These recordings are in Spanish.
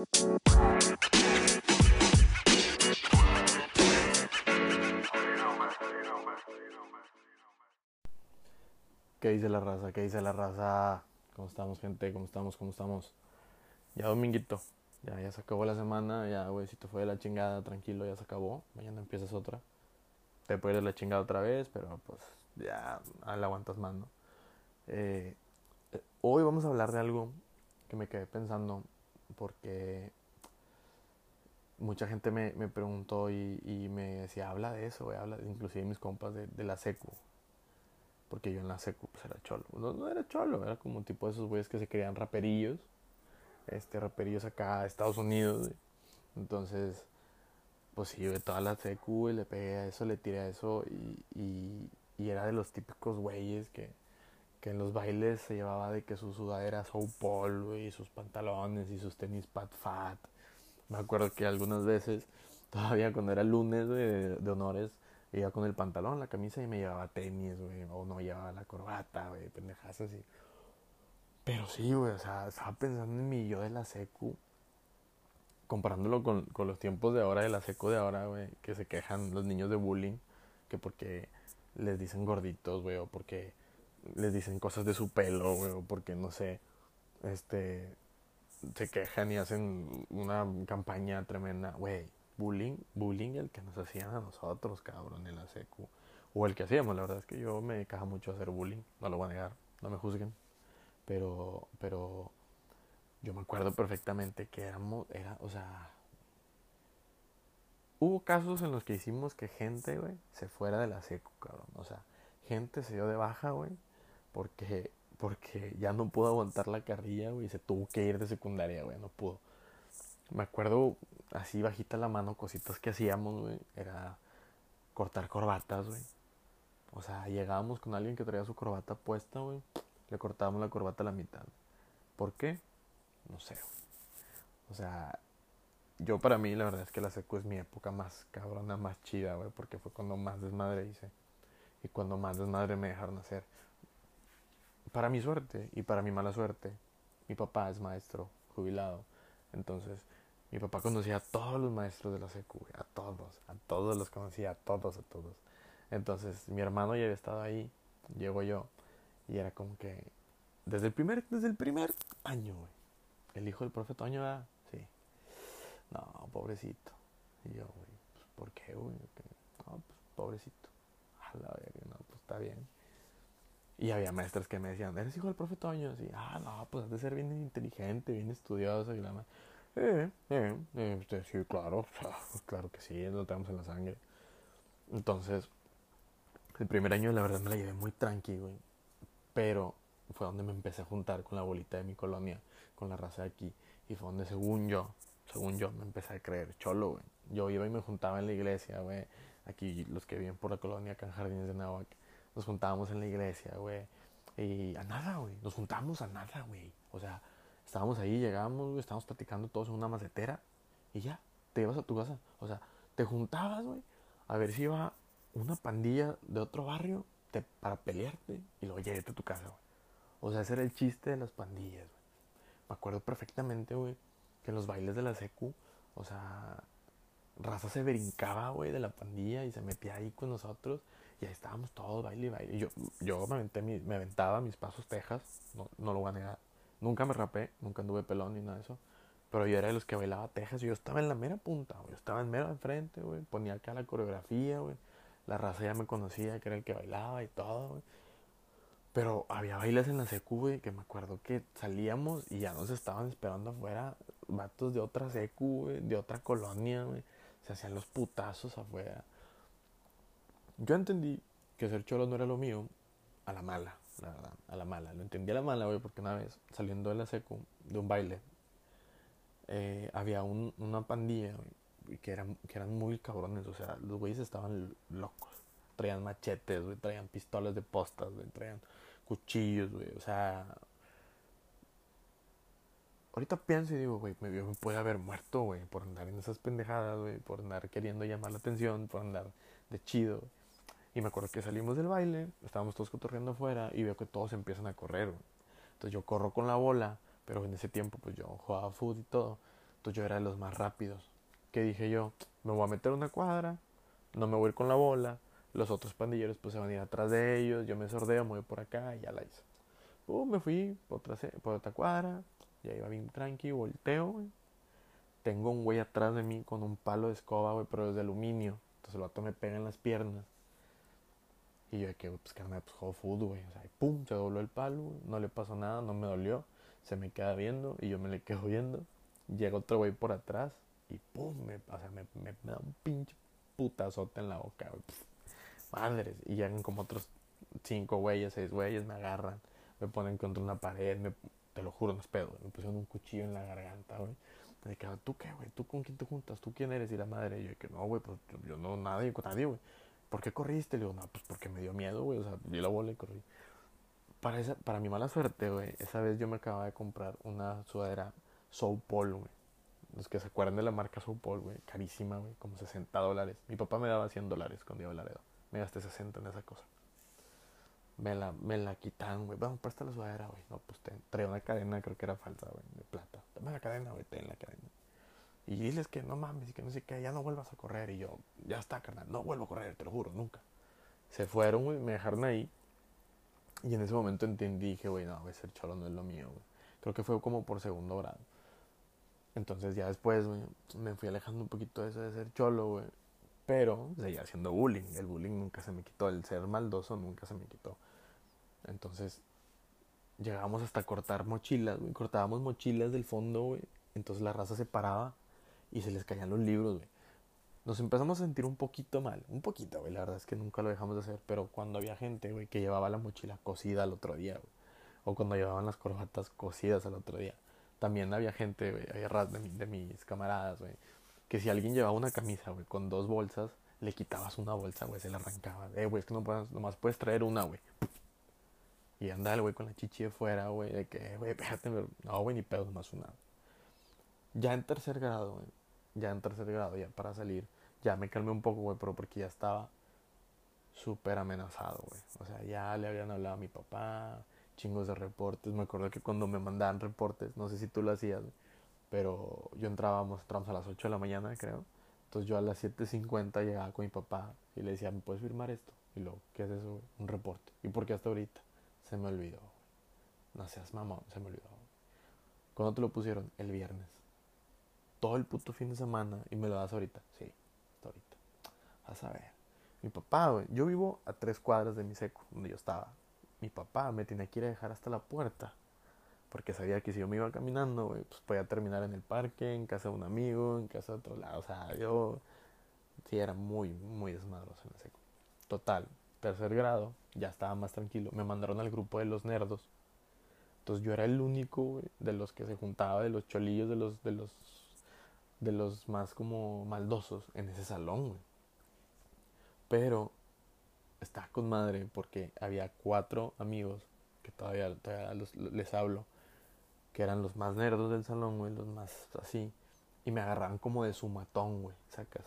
¿Qué dice la raza? ¿Qué dice la raza? ¿Cómo estamos, gente? ¿Cómo estamos? ¿Cómo estamos? Ya dominguito. Ya, ya se acabó la semana. Ya, güey, si te fue de la chingada, tranquilo, ya se acabó. Mañana empiezas otra. Te puedes de la chingada otra vez, pero pues ya la aguantas más, ¿no? Eh, eh, hoy vamos a hablar de algo que me quedé pensando porque mucha gente me, me preguntó y, y, me decía, habla de eso, habla, inclusive mis compas de, de la secu, porque yo en la secu pues era cholo. No, no era cholo, era como un tipo de esos güeyes que se creían raperillos. Este, raperillos acá de Estados Unidos. Entonces, pues sí, de toda la secu, le pegué a eso, le tiré a eso. Y, y, y era de los típicos güeyes que, que en los bailes se llevaba de que su sudadera so Paul, y sus pantalones y sus tenis pat fat. Me acuerdo que algunas veces, todavía cuando era lunes de, de honores, iba con el pantalón, la camisa y me llevaba tenis, güey, o no llevaba la corbata, güey, pendejas así. Pero sí, güey, o sea, estaba pensando en mi yo de la secu, comparándolo con, con los tiempos de ahora, de la secu de ahora, güey, que se quejan los niños de bullying, que porque les dicen gorditos, güey, o porque les dicen cosas de su pelo, güey, porque, no sé, este, se quejan y hacen una campaña tremenda, güey bullying, bullying el que nos hacían a nosotros, cabrón, en la secu. O el que hacíamos, la verdad es que yo me caja mucho hacer bullying, no lo voy a negar, no me juzguen. Pero, pero yo me acuerdo perfectamente que éramos, era, o sea, hubo casos en los que hicimos que gente, güey, se fuera de la secu, cabrón. O sea, gente se dio de baja, güey, porque, porque ya no pudo aguantar la carrilla, güey, se tuvo que ir de secundaria, güey, no pudo. Me acuerdo así bajita la mano, cositas que hacíamos, güey, era cortar corbatas, güey. O sea, llegábamos con alguien que traía su corbata puesta, güey, le cortábamos la corbata a la mitad. ¿Por qué? No sé. O sea, yo para mí la verdad es que la secu es mi época más cabrona, más chida, güey, porque fue cuando más desmadre hice y cuando más desmadre me dejaron hacer. Para mi suerte y para mi mala suerte, mi papá es maestro jubilado. Entonces, mi papá conocía a todos los maestros de la secu, a todos, a todos los conocía, a todos, a todos. Entonces, mi hermano ya había estado ahí, llego yo, y era como que, desde el primer, desde el primer año, el hijo del profe Toño, ¿verdad? Sí. No, pobrecito. Y yo, güey, pues, ¿por qué, güey? No, pues, pobrecito. A la verga, no, pues, está bien. Y había maestras que me decían, ¿eres hijo del profe Toño? Sí, ah, no, pues has de ser bien inteligente, bien estudioso. Y la madre, eh, eh, eh, sí, claro, claro que sí, lo tenemos en la sangre. Entonces, el primer año la verdad me la llevé muy tranqui, güey. Pero fue donde me empecé a juntar con la bolita de mi colonia, con la raza de aquí. Y fue donde según yo, según yo, me empecé a creer cholo, güey. Yo iba y me juntaba en la iglesia, güey. Aquí los que viven por la colonia, acá en Jardines de Nahuac, nos juntábamos en la iglesia, güey. Y a nada, güey. Nos juntábamos a nada, güey. O sea, Estábamos ahí, llegamos, güey, estábamos platicando todos en una macetera y ya, te ibas a tu casa. O sea, te juntabas, güey, a ver si iba una pandilla de otro barrio te, para pelearte y luego llegaste a tu casa, güey. O sea, ese era el chiste de las pandillas, güey. Me acuerdo perfectamente, güey, que en los bailes de la secu, o sea, raza se brincaba, güey, de la pandilla y se metía ahí con nosotros y ahí estábamos todos, baile y baile. Yo, yo me, aventé me aventaba mis pasos tejas, no, no lo voy a negar Nunca me rapé, nunca anduve pelón ni nada de eso. Pero yo era de los que bailaba tejas y yo estaba en la mera punta, güey. Yo estaba en mero enfrente, güey. Ponía acá la coreografía, güey. La raza ya me conocía, que era el que bailaba y todo, güey. Pero había bailes en la secu, güey, que me acuerdo que salíamos y ya nos estaban esperando afuera vatos de otra secu, güey, de otra colonia, güey. Se hacían los putazos afuera. Yo entendí que ser cholo no era lo mío a la mala la verdad, a la mala. Lo entendí a la mala, güey, porque una vez saliendo de la secu, de un baile, eh, había un, una pandilla, güey, que eran, que eran muy cabrones, o sea, los güeyes estaban locos. Traían machetes, güey, traían pistolas de postas, güey, traían cuchillos, güey, o sea... Ahorita pienso y digo, güey, me, me puede haber muerto, güey, por andar en esas pendejadas, güey, por andar queriendo llamar la atención, por andar de chido, y me acuerdo que salimos del baile, estábamos todos cotorreando afuera y veo que todos empiezan a correr. Entonces yo corro con la bola, pero en ese tiempo pues yo jugaba fútbol y todo. Entonces yo era de los más rápidos. Que dije yo, me voy a meter una cuadra, no me voy a ir con la bola, los otros pandilleros pues se van a ir atrás de ellos, yo me sordeo, me voy por acá y ya la hice. Uh, me fui por otra, por otra cuadra, ya iba bien tranqui, volteo. Tengo un güey atrás de mí con un palo de escoba, güey, pero es de aluminio. Entonces el vato me pega en las piernas. Y yo de que, pues carnal, pues juego fútbol, güey. O sea, pum, se dobló el palo, güey. No le pasó nada, no me dolió. Se me queda viendo y yo me le quedo viendo. Llega otro güey por atrás y pum, me, o sea, me, me, da un pinche putazote en la boca, güey. Madres. Y llegan como otros cinco güeyes, seis güeyes, me agarran. Me ponen contra una pared, me, te lo juro, no es pedo. Me pusieron un cuchillo en la garganta, güey. Me quedaba, ¿tú qué, güey? ¿Tú con quién te juntas? ¿Tú quién eres? Y la madre, y yo, que no, güey, pues yo no, nadie, con nadie, güey. ¿Por qué corriste? Le digo, no, pues porque me dio miedo, güey. O sea, vi la bola y corrí. Para, esa, para mi mala suerte, güey, esa vez yo me acababa de comprar una sudadera Soul Paul, güey. Los que se acuerdan de la marca Soul Paul, güey. Carísima, güey. Como 60 dólares. Mi papá me daba 100 dólares cuando iba a Laredo. Me gasté 60 en esa cosa. Me la, me la quitan, güey. Vamos, presta la sudadera, güey. No, pues te, traía una cadena, creo que era falsa, güey, de plata. Dame la cadena, güey, ten la cadena. Y diles que no mames y que no sé qué, ya no vuelvas a correr. Y yo, ya está, carnal, no vuelvo a correr, te lo juro, nunca. Se fueron, güey, me dejaron ahí. Y en ese momento entendí, dije, güey, no, ser cholo no es lo mío, güey. Creo que fue como por segundo grado. Entonces ya después, güey, me fui alejando un poquito de eso de ser cholo, güey. Pero seguía haciendo bullying. El bullying nunca se me quitó. El ser maldoso nunca se me quitó. Entonces llegábamos hasta cortar mochilas, güey. Cortábamos mochilas del fondo, güey. Entonces la raza se paraba y se les caían los libros, güey. Nos empezamos a sentir un poquito mal, un poquito, güey. La verdad es que nunca lo dejamos de hacer, pero cuando había gente, güey, que llevaba la mochila cosida al otro día, güey. O cuando llevaban las corbatas cosidas al otro día. También había gente, güey, había de, de mis camaradas, güey, que si alguien llevaba una camisa, güey, con dos bolsas, le quitabas una bolsa, güey, se la arrancaba. Eh, güey, es que no puedes, nomás puedes traer una, güey. Y anda el güey con la chichi de fuera, güey, de que, güey, espérate, no, güey, ni pedo, nomás una. Ya en tercer grado, güey, ya en tercer grado, ya para salir, ya me calmé un poco, güey, pero porque ya estaba súper amenazado, güey. O sea, ya le habían hablado a mi papá, chingos de reportes. Me acuerdo que cuando me mandaban reportes, no sé si tú lo hacías, pero yo entrábamos, entramos a las 8 de la mañana, creo. Entonces yo a las 7.50 llegaba con mi papá y le decía, ¿me puedes firmar esto? Y luego, ¿qué es eso? Un reporte. ¿Y por qué hasta ahorita? Se me olvidó. No seas mamón, se me olvidó. ¿Cuándo te lo pusieron? El viernes todo el puto fin de semana y me lo das ahorita. Sí, hasta ahorita. Vas a ver. Mi papá, güey, yo vivo a tres cuadras de mi seco, donde yo estaba. Mi papá me tenía que ir a dejar hasta la puerta. Porque sabía que si yo me iba caminando, güey, pues podía terminar en el parque, en casa de un amigo, en casa de otro lado. O sea, yo sí era muy, muy desmadroso en el seco. Total, tercer grado, ya estaba más tranquilo. Me mandaron al grupo de los nerdos. Entonces yo era el único, güey, de los que se juntaba, de los cholillos, de los, de los de los más como maldosos en ese salón, güey. Pero está con madre porque había cuatro amigos que todavía, les hablo, que eran los más nerdos del salón, güey, los más así. Y me agarraban como de su matón, güey, sacas.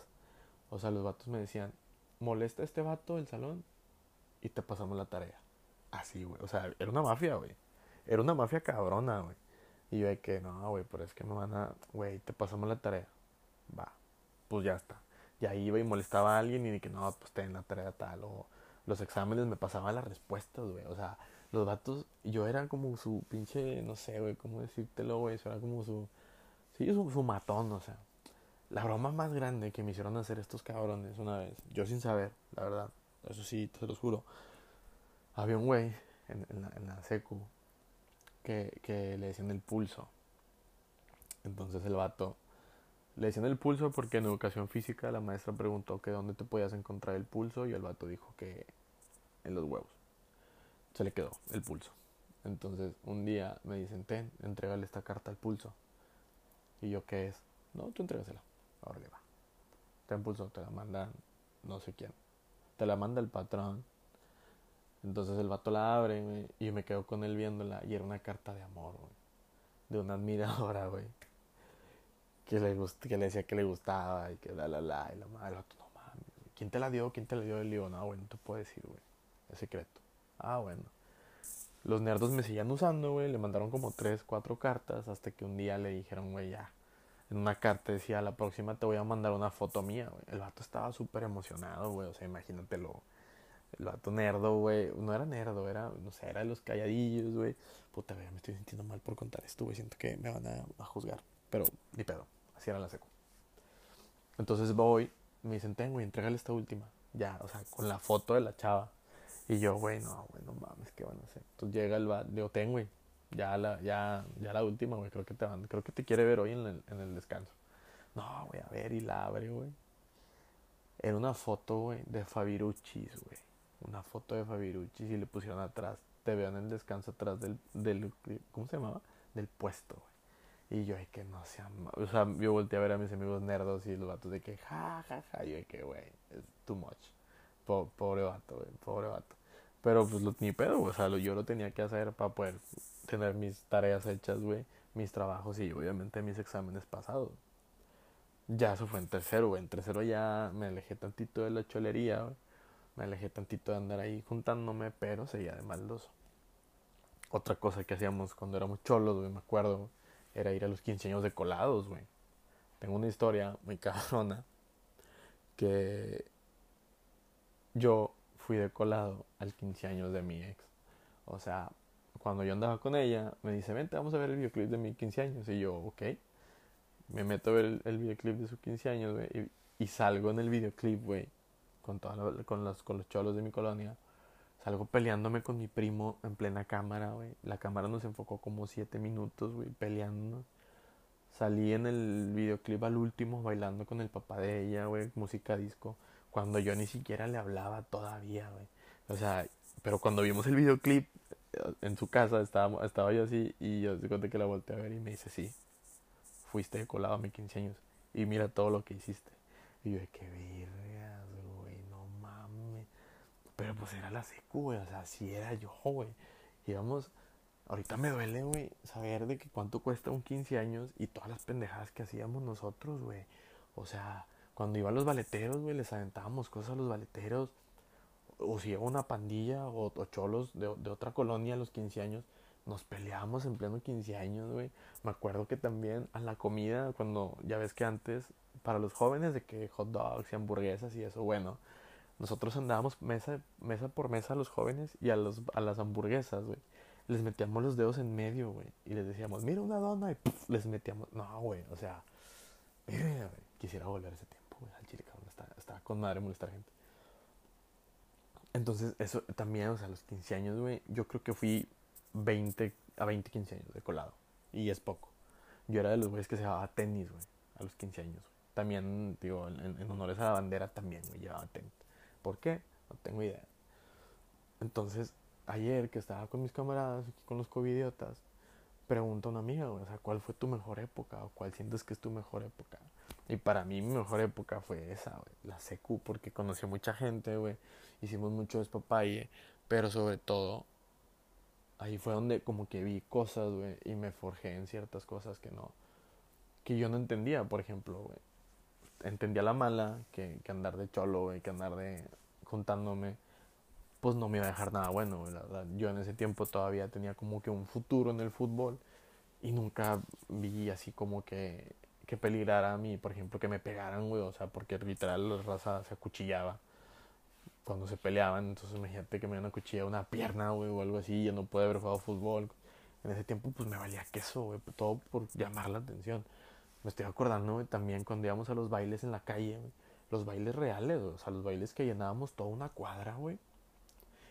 O sea, los vatos me decían, molesta este vato del salón y te pasamos la tarea. Así, güey. O sea, era una mafia, güey. Era una mafia cabrona, güey. Y yo que, no, güey, pero es que me van a, güey, te pasamos la tarea. Va, pues ya está. Y ahí iba y molestaba a alguien y de que, no, pues ten la tarea tal. O los exámenes me pasaban las respuestas, güey. O sea, los datos, yo era como su pinche, no sé, güey, cómo decírtelo, güey. Eso era como su, sí, su, su matón, o sea. La broma más grande que me hicieron hacer estos cabrones una vez, yo sin saber, la verdad, eso sí, te lo juro. Había un güey en, en, la, en la secu que, que le decían el pulso. Entonces el vato le decían el pulso porque en educación física la maestra preguntó que dónde te podías encontrar el pulso y el vato dijo que en los huevos. Se le quedó el pulso. Entonces un día me dicen, ten, entrégale esta carta al pulso. Y yo, ¿qué es? No, tú entrégasela. Ahora le va. Ten pulso, te la manda no sé quién. Te la manda el patrón. Entonces el vato la abre y me quedo con él viéndola y era una carta de amor, güey. De una admiradora, güey. Que le, que le decía que le gustaba y que la la la y la madre, no mames. ¿Quién te la dio? ¿Quién te la dio? Y le digo, no, güey, no te puedo decir, güey. Es secreto. Ah, bueno. Los nerdos me seguían usando, güey. Le mandaron como tres, cuatro cartas hasta que un día le dijeron, güey, ya. en una carta decía, la próxima te voy a mandar una foto mía, güey. El vato estaba súper emocionado, güey. O sea, imagínatelo. El vato nerdo, güey. No era nerdo, era, no sé, era de los calladillos, güey. Puta, güey, me estoy sintiendo mal por contar esto, güey. Siento que me van a, juzgar. Pero, ni pedo. Así era la seco. Entonces voy, me dicen, ten, güey, entrégale esta última. Ya, o sea, con la foto de la chava. Y yo, güey, no, güey, no mames, ¿qué van a hacer? Entonces llega el vato, digo, ten, güey. Ya la, ya, ya la última, güey. Creo que te van, creo que te quiere ver hoy en el, en el descanso. No, güey, a ver, y la abre, güey. Era una foto, güey, de Fabiruchis, güey. Una foto de Fabiruchis y le pusieron atrás. Te veo en el descanso atrás del, del ¿cómo se llamaba? Del puesto, güey. Y yo, ay, que no sea, o sea, yo volteé a ver a mis amigos nerdos y los vatos de que, ja, ja, ja. Y yo, que, güey, es too much. pobre vato, güey, pobre vato. Pero pues lo, ni pedo, o sea, yo lo tenía que hacer para poder tener mis tareas hechas, güey, mis trabajos y obviamente mis exámenes pasados. Ya eso fue en tercero, güey. En tercero ya me alejé tantito de la cholería, güey. Me alejé tantito de andar ahí juntándome, pero seguía de maldoso. Otra cosa que hacíamos cuando éramos cholos, güey, me acuerdo, era ir a los 15 años de colados, güey. Tengo una historia muy cabrona que yo fui de colado al 15 años de mi ex. O sea, cuando yo andaba con ella, me dice, vente, vamos a ver el videoclip de mi 15 años. Y yo, ok. Me meto a ver el, videoclip de sus 15 años, güey. Y, salgo en el videoclip, güey. Con, con, los, con los cholos de mi colonia. Salgo peleándome con mi primo en plena cámara, güey. La cámara nos enfocó como 7 minutos, güey, peleándonos. Salí en el videoclip al último bailando con el papá de ella, güey, música disco. Cuando yo ni siquiera le hablaba todavía, güey. O sea, pero cuando vimos el videoclip eh, en su casa, estaba, estaba yo así y yo se que la volteé a ver y me dice, sí, fuiste colado a mis 15 años y mira todo lo que hiciste. Y yo, qué mames. Pero pues era la secu, güey, o sea, sí era yo, güey. Y vamos, ahorita me duele, güey, saber de que cuánto cuesta un 15 años y todas las pendejadas que hacíamos nosotros, güey. O sea, cuando iban los baleteros, güey, les aventábamos cosas a los baleteros. O si iba una pandilla o, cholos de, de, otra colonia a los 15 años, nos peleábamos en pleno 15 años, güey. Me acuerdo que también a la comida, cuando ya ves que antes, para los jóvenes, de que hot dogs y hamburguesas y eso, bueno, nosotros andábamos mesa, mesa por mesa a los jóvenes y a, los, a las hamburguesas, güey. Les metíamos los dedos en medio, güey. Y les decíamos, mira una dona y les metíamos. No, güey, o sea, güey. Quisiera volver ese tiempo, güey, al chile, cabrón. Está, con madre molestar gente. Entonces, eso también, o sea, a los 15 años, güey, yo creo que fui 20 a 20, 15 años de colado. Y es poco. Yo era de los güeyes que se llevaba tenis, güey, a los 15 años. También, digo, en, honores a la bandera también, güey, llevaba tenis. ¿Por qué? No tengo idea. Entonces, ayer que estaba con mis camaradas, con los covidiotas, pregunta a una amiga, o sea, ¿cuál fue tu mejor época? ¿O cuál sientes que es tu mejor época? Y para mí mi mejor época fue esa, güey, la secu, porque conocí a mucha gente, güey, hicimos mucho despapalle, pero sobre todo ahí fue donde como que vi cosas, güey, y me forjé en ciertas cosas que no, que yo no entendía, por ejemplo, güey. Entendía la mala, que, que andar de cholo, güey, que andar de juntándome, pues no me iba a dejar nada bueno, verdad. Yo en ese tiempo todavía tenía como que un futuro en el fútbol y nunca vi así como que, que peligrara a mí, por ejemplo, que me pegaran, güey, o sea, porque literal la raza se acuchillaba cuando se peleaban, entonces imagínate que me iban a cuchillar una pierna, güey, o algo así, yo no pude haber jugado fútbol. En ese tiempo, pues me valía queso, güey, todo por llamar la atención. Me estoy acordando, también cuando íbamos a los bailes en la calle, los bailes reales, o sea, los bailes que llenábamos toda una cuadra, güey,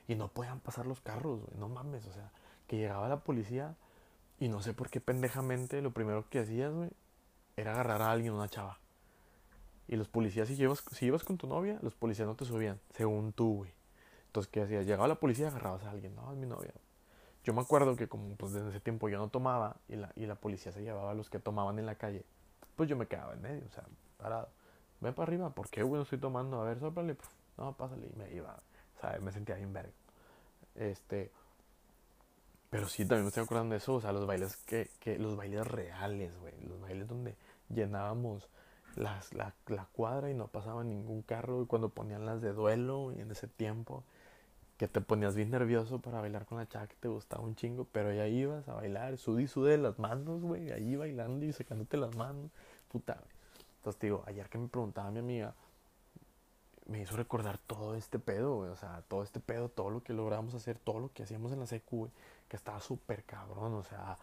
y no podían pasar los carros, güey, no mames, o sea, que llegaba la policía y no sé por qué pendejamente lo primero que hacías, güey, era agarrar a alguien, una chava. Y los policías, si ibas, si con tu novia, los policías no te subían, según tú, güey. Entonces, ¿qué hacías? Llegaba la policía, agarrabas a alguien, no, es mi novia. Yo me acuerdo que como pues desde ese tiempo yo no tomaba y la, y la policía se llevaba a los que tomaban en la calle, pues yo me quedaba en medio, o sea, parado. Ven para arriba, ¿por qué, güey, estoy tomando? A ver, sóplale, no, pásale, y me iba, o sea, me sentía bien verga. Este, pero sí, también me estoy acordando de eso, o sea, los bailes que, que los bailes reales, güey, los bailes donde llenábamos las, la, la, cuadra y no pasaba ningún carro. Y cuando ponían las de duelo, y en ese tiempo, que te ponías bien nervioso para bailar con la chava que te gustaba un chingo, pero ya ibas a bailar, sudí, sudé las manos, güey, ahí bailando y sacándote las manos. puta, güey. Entonces digo, ayer que me preguntaba mi amiga, me hizo recordar todo este pedo, güey. O sea, todo este pedo, todo lo que logramos hacer, todo lo que hacíamos en la secu, güey. Que estaba súper cabrón, o sea.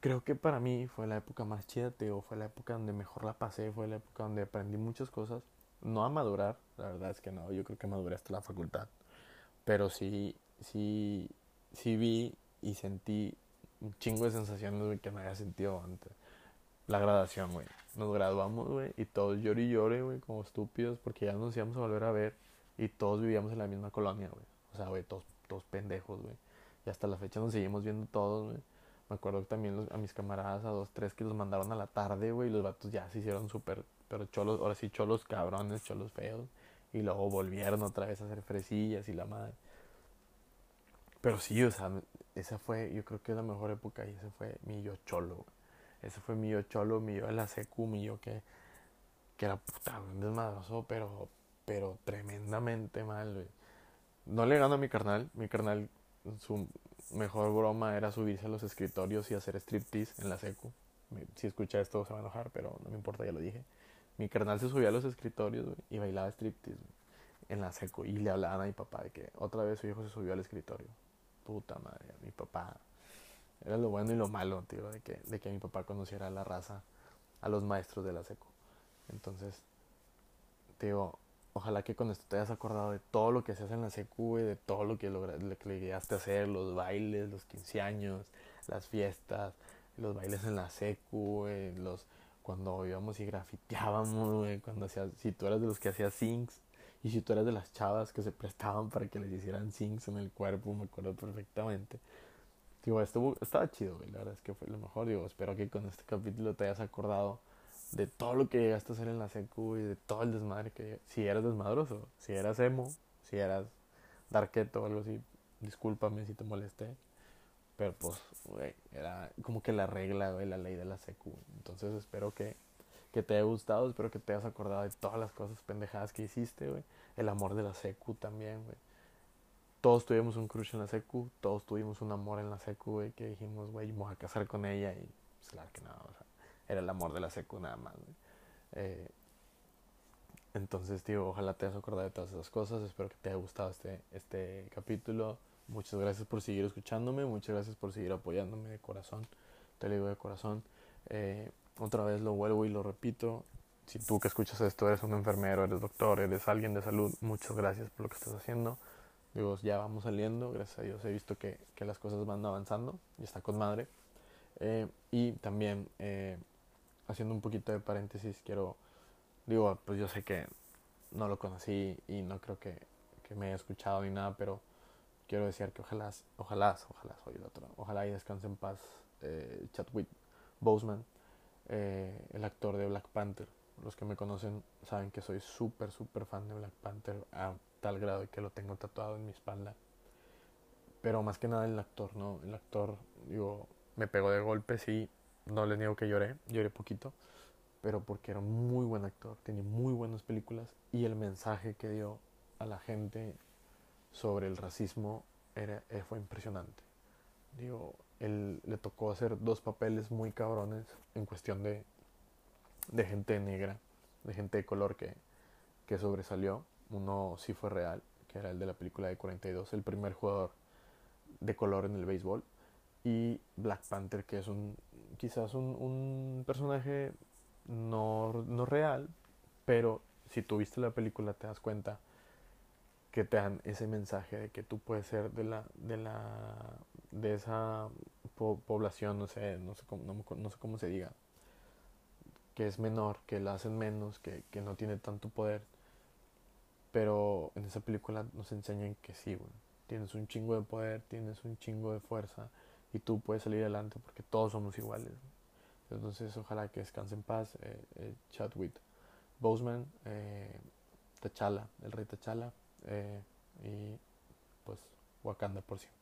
Creo que para mí fue la época más chida, te fue la época donde mejor la pasé, fue la época donde aprendí muchas cosas. No a madurar, la verdad es que no, yo creo que maduré hasta la facultad. Pero sí, sí, sí vi y sentí un chingo de sensaciones que no había sentido antes. La graduación, güey. Nos graduamos, güey, y todos lloré y lloré, güey, como estúpidos, porque ya nos íbamos a volver a ver y todos vivíamos en la misma colonia, güey. O sea, güey, todos, todos pendejos, güey. Y hasta la fecha nos seguimos viendo todos, güey. Me acuerdo que también a mis camaradas, a dos, tres, que los mandaron a la tarde, güey, y los vatos ya se hicieron súper, pero cholos, ahora sí, cholos cabrones, cholos feos. Y luego volvieron otra vez a hacer fresillas y la madre. Pero sí, o sea, esa fue, yo creo que es la mejor época y ese fue mi yo cholo. Ese fue mi yo cholo, mi yo de la secu, mi yo que, que era puta, desmadroso, pero, pero tremendamente mal, güey. No le gano a mi carnal, mi carnal, su mejor broma era subirse a los escritorios y hacer striptease en la secu. Si escucha esto se va a enojar, pero no me importa, ya lo dije. Mi carnal se subía a los escritorios y bailaba striptease en la secu y le hablaban a mi papá de que otra vez su hijo se subió al escritorio puta madre, mi papá. Era lo bueno y lo malo, tío, de que, de que mi papá conociera a la raza, a los maestros de la seco. Entonces, tío, ojalá que con esto te hayas acordado de todo lo que hacías en la secu, de todo lo que, lograste, que llegaste a hacer, los bailes, los 15 años, las fiestas, los bailes en la secu, los cuando íbamos y grafiteábamos, cuando hacías, si tú eras de los que hacías sinks, y si tú eras de las chavas que se prestaban para que les hicieran sinks en el cuerpo, me acuerdo perfectamente. Digo, estuvo, estaba chido. La verdad es que fue lo mejor. Digo, espero que con este capítulo te hayas acordado de todo lo que llegaste a hacer en la secu y de todo el desmadre que... Si eras desmadroso, si eras emo, si eras darketo o algo así, discúlpame si te molesté. Pero pues, güey, era como que la regla, güey, la ley de la secu. Entonces espero que que te haya gustado. Espero que te hayas acordado de todas las cosas pendejadas que hiciste, güey. El amor de la secu también, güey. Todos tuvimos un crush en la secu, todos tuvimos un amor en la secu, güey, que dijimos, güey, vamos a casar con ella y pues claro que nada, o sea, era el amor de la secu nada más, güey. Eh, entonces, tío, ojalá te hayas acordado de todas esas cosas. Espero que te haya gustado este, este capítulo. Muchas gracias por seguir escuchándome. Muchas gracias por seguir apoyándome de corazón. Te lo digo de corazón. Eh, otra vez lo vuelvo y lo repito. Si tú que escuchas esto eres un enfermero, eres doctor, eres alguien de salud, muchas gracias por lo que estás haciendo. Digo, ya vamos saliendo, gracias a Dios he visto que, que las cosas van avanzando y está con madre. Eh, y también, eh, haciendo un poquito de paréntesis, quiero, digo, pues yo sé que no lo conocí y no creo que, que me haya escuchado ni nada, pero quiero decir que ojalá, ojalá, ojalá soy el otro, ojalá y descanse en paz eh, Chadwick Boseman eh, el actor de Black Panther. Los que me conocen saben que soy súper, súper fan de Black Panther a tal grado que lo tengo tatuado en mi espalda. Pero más que nada el actor, ¿no? El actor, digo, me pegó de golpe, sí, no les niego que lloré, lloré poquito, pero porque era un muy buen actor, tenía muy buenas películas y el mensaje que dio a la gente sobre el racismo era, eh, fue impresionante. Digo, él le tocó hacer dos papeles muy cabrones en cuestión de, de gente negra, de gente de color que, que sobresalió. Uno sí fue real, que era el de la película de 42, el primer jugador de color en el béisbol. Y Black Panther, que es un quizás un, un personaje no, no real, pero si tú viste la película te das cuenta que te dan ese mensaje de que tú puedes ser de la de la de esa población no sé no sé cómo no, sé cómo se diga que es menor que la hacen menos que, que no tiene tanto poder. Pero en esa película nos enseñan que sí tienes un chingo de poder tienes un chingo de fuerza y tú puedes salir adelante porque todos somos iguales. Entonces ojalá que descanse en paz eh, eh, Chadwick Boseman eh, T'Challa el rey T'Challa eh, y pues Wakanda por siempre.